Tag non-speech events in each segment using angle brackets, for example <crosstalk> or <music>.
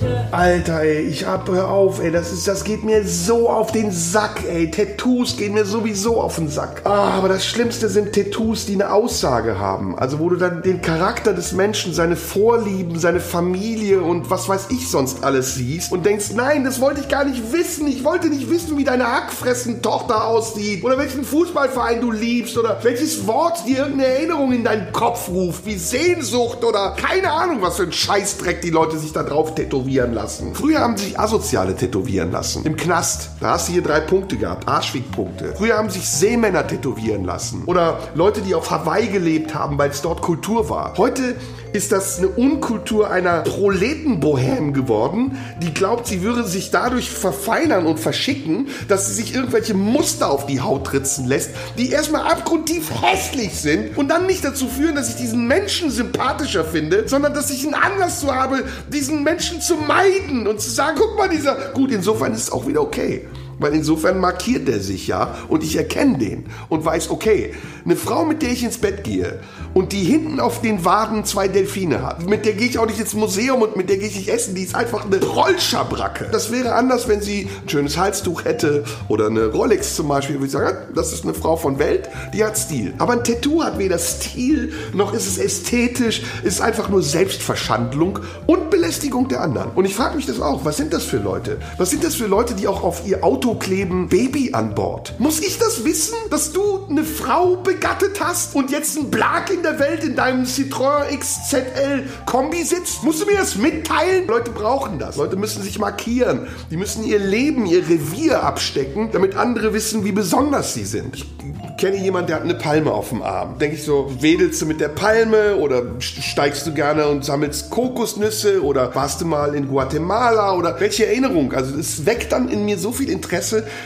Yeah. Alter, ey, ich hab, hör auf, ey, das ist, das geht mir so auf den Sack, ey. Tattoos gehen mir sowieso auf den Sack. Ah, aber das Schlimmste sind Tattoos, die eine Aussage haben. Also, wo du dann den Charakter des Menschen, seine Vorlieben, seine Familie und was weiß ich sonst alles siehst und denkst, nein, das wollte ich gar nicht wissen. Ich wollte nicht wissen, wie deine Hackfressen-Tochter aussieht oder welchen Fußballverein du liebst oder welches Wort dir irgendeine Erinnerung in deinen Kopf ruft, wie Sehnsucht oder keine Ahnung, was für ein Scheißdreck die Leute sich da drauf tätowieren lassen. Früher haben sich Asoziale tätowieren lassen. Im Knast. Da hast du hier drei Punkte gehabt. Arschwegpunkte. Früher haben sich Seemänner tätowieren lassen. Oder Leute, die auf Hawaii gelebt haben, weil es dort Kultur war. Heute ist das eine Unkultur einer Proletenbohem geworden, die glaubt, sie würde sich dadurch verfeinern und verschicken, dass sie sich irgendwelche Muster auf die Haut ritzen lässt, die erstmal abgrundtief hässlich sind und dann nicht dazu führen, dass ich diesen Menschen sympathischer finde, sondern dass ich einen Anlass zu habe, diesen Menschen zu meiden und zu sagen, guck mal, dieser, gut, insofern ist es auch wieder okay. Weil insofern markiert er sich ja und ich erkenne den und weiß, okay, eine Frau, mit der ich ins Bett gehe und die hinten auf den Waden zwei Delfine hat, mit der gehe ich auch nicht ins Museum und mit der gehe ich nicht essen, die ist einfach eine Rollschabracke. Das wäre anders, wenn sie ein schönes Halstuch hätte oder eine Rolex zum Beispiel, würde ich sagen, das ist eine Frau von Welt, die hat Stil. Aber ein Tattoo hat weder Stil, noch ist es ästhetisch, ist einfach nur Selbstverschandlung und Belästigung der anderen. Und ich frage mich das auch, was sind das für Leute? Was sind das für Leute, die auch auf ihr Auto kleben, Baby an Bord? Muss ich das wissen, dass du eine Frau begattet hast und jetzt ein Blag in der Welt in deinem Citroën XZL Kombi sitzt? Musst du mir das mitteilen? Leute brauchen das. Leute müssen sich markieren. Die müssen ihr Leben, ihr Revier abstecken, damit andere wissen, wie besonders sie sind. Ich kenne jemanden, der hat eine Palme auf dem Arm. Denke ich so, wedelst du mit der Palme oder steigst du gerne und sammelst Kokosnüsse oder warst du mal in Guatemala oder welche Erinnerung? Also es weckt dann in mir so viel Interesse,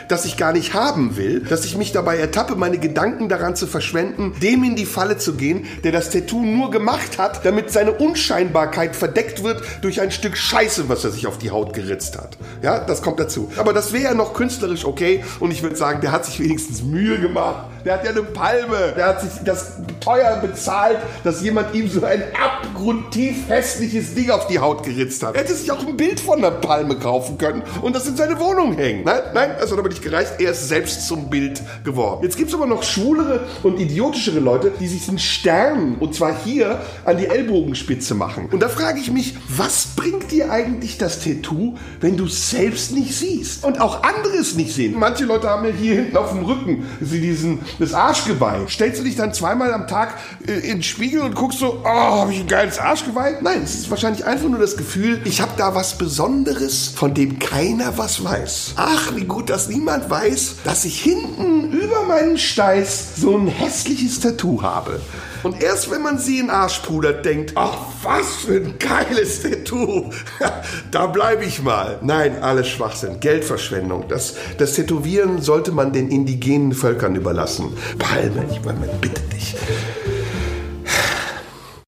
dass ich gar nicht haben will, dass ich mich dabei ertappe, meine Gedanken daran zu verschwenden, dem in die Falle zu gehen, der das Tattoo nur gemacht hat, damit seine Unscheinbarkeit verdeckt wird durch ein Stück Scheiße, was er sich auf die Haut geritzt hat. Ja, das kommt dazu. Aber das wäre ja noch künstlerisch okay und ich würde sagen, der hat sich wenigstens Mühe gemacht. Der hat ja eine Palme. Der hat sich das teuer bezahlt, dass jemand ihm so ein abgrundtief hässliches Ding auf die Haut geritzt hat. Er hätte sich auch ein Bild von der Palme kaufen können und das in seine Wohnung hängen. Nein, nein, das hat aber nicht gereicht. Er ist selbst zum Bild geworden. Jetzt gibt es aber noch schwulere und idiotischere Leute, die sich einen Stern, und zwar hier, an die Ellbogenspitze machen. Und da frage ich mich, was bringt dir eigentlich das Tattoo, wenn du es selbst nicht siehst? Und auch andere es nicht sehen. Manche Leute haben ja hier hinten auf dem Rücken sie diesen, das Arschgeweih. Stellst du dich dann zweimal am Tag äh, in den Spiegel und guckst so, oh, habe ich ein geiles Arschgeweih? Nein, es ist wahrscheinlich einfach nur das Gefühl, ich habe da was Besonderes, von dem keiner was weiß. Ach, wie gut, dass niemand weiß, dass ich hinten über meinen Steiß so ein hässliches Tattoo habe. Und erst wenn man sie in Arsch pudert, denkt, ach, was für ein geiles Tattoo. <laughs> da bleibe ich mal. Nein, alles Schwachsinn. Geldverschwendung. Das, das Tätowieren sollte man den indigenen Völkern überlassen. Palme, ich meine, bitte dich.